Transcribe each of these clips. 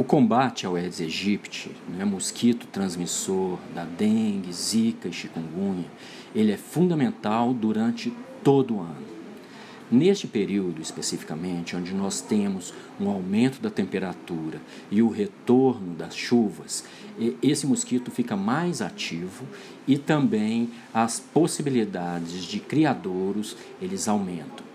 O combate ao Aedes aegypti, né, mosquito transmissor da dengue, zika e chikungunya, ele é fundamental durante todo o ano. Neste período especificamente, onde nós temos um aumento da temperatura e o retorno das chuvas, esse mosquito fica mais ativo e também as possibilidades de criadouros eles aumentam.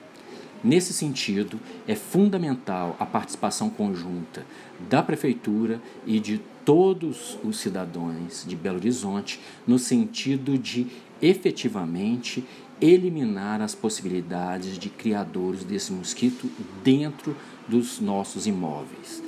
Nesse sentido, é fundamental a participação conjunta da Prefeitura e de todos os cidadãos de Belo Horizonte, no sentido de efetivamente eliminar as possibilidades de criadores desse mosquito dentro dos nossos imóveis.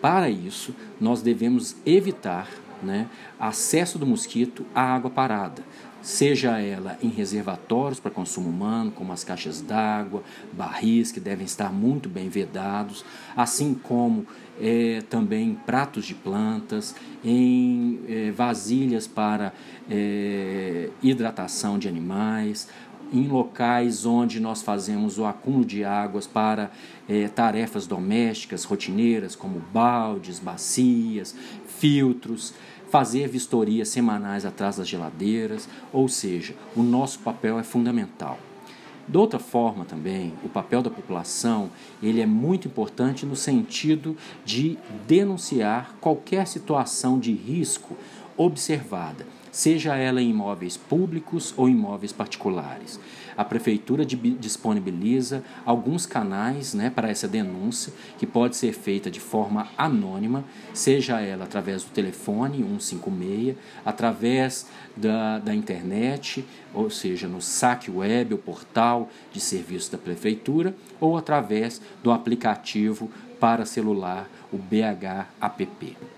Para isso, nós devemos evitar né, acesso do mosquito à água parada, seja ela em reservatórios para consumo humano, como as caixas d'água, barris que devem estar muito bem vedados, assim como é, também pratos de plantas, em é, vasilhas para é, hidratação de animais, em locais onde nós fazemos o acúmulo de águas para é, tarefas domésticas, rotineiras, como baldes, bacias, filtros fazer vistorias semanais atrás das geladeiras, ou seja, o nosso papel é fundamental. De outra forma também, o papel da população ele é muito importante no sentido de denunciar qualquer situação de risco observada, seja ela em imóveis públicos ou imóveis particulares a prefeitura disponibiliza alguns canais né, para essa denúncia, que pode ser feita de forma anônima, seja ela através do telefone 156, através da, da internet, ou seja, no saque web, o portal de serviço da prefeitura, ou através do aplicativo para celular, o BH App.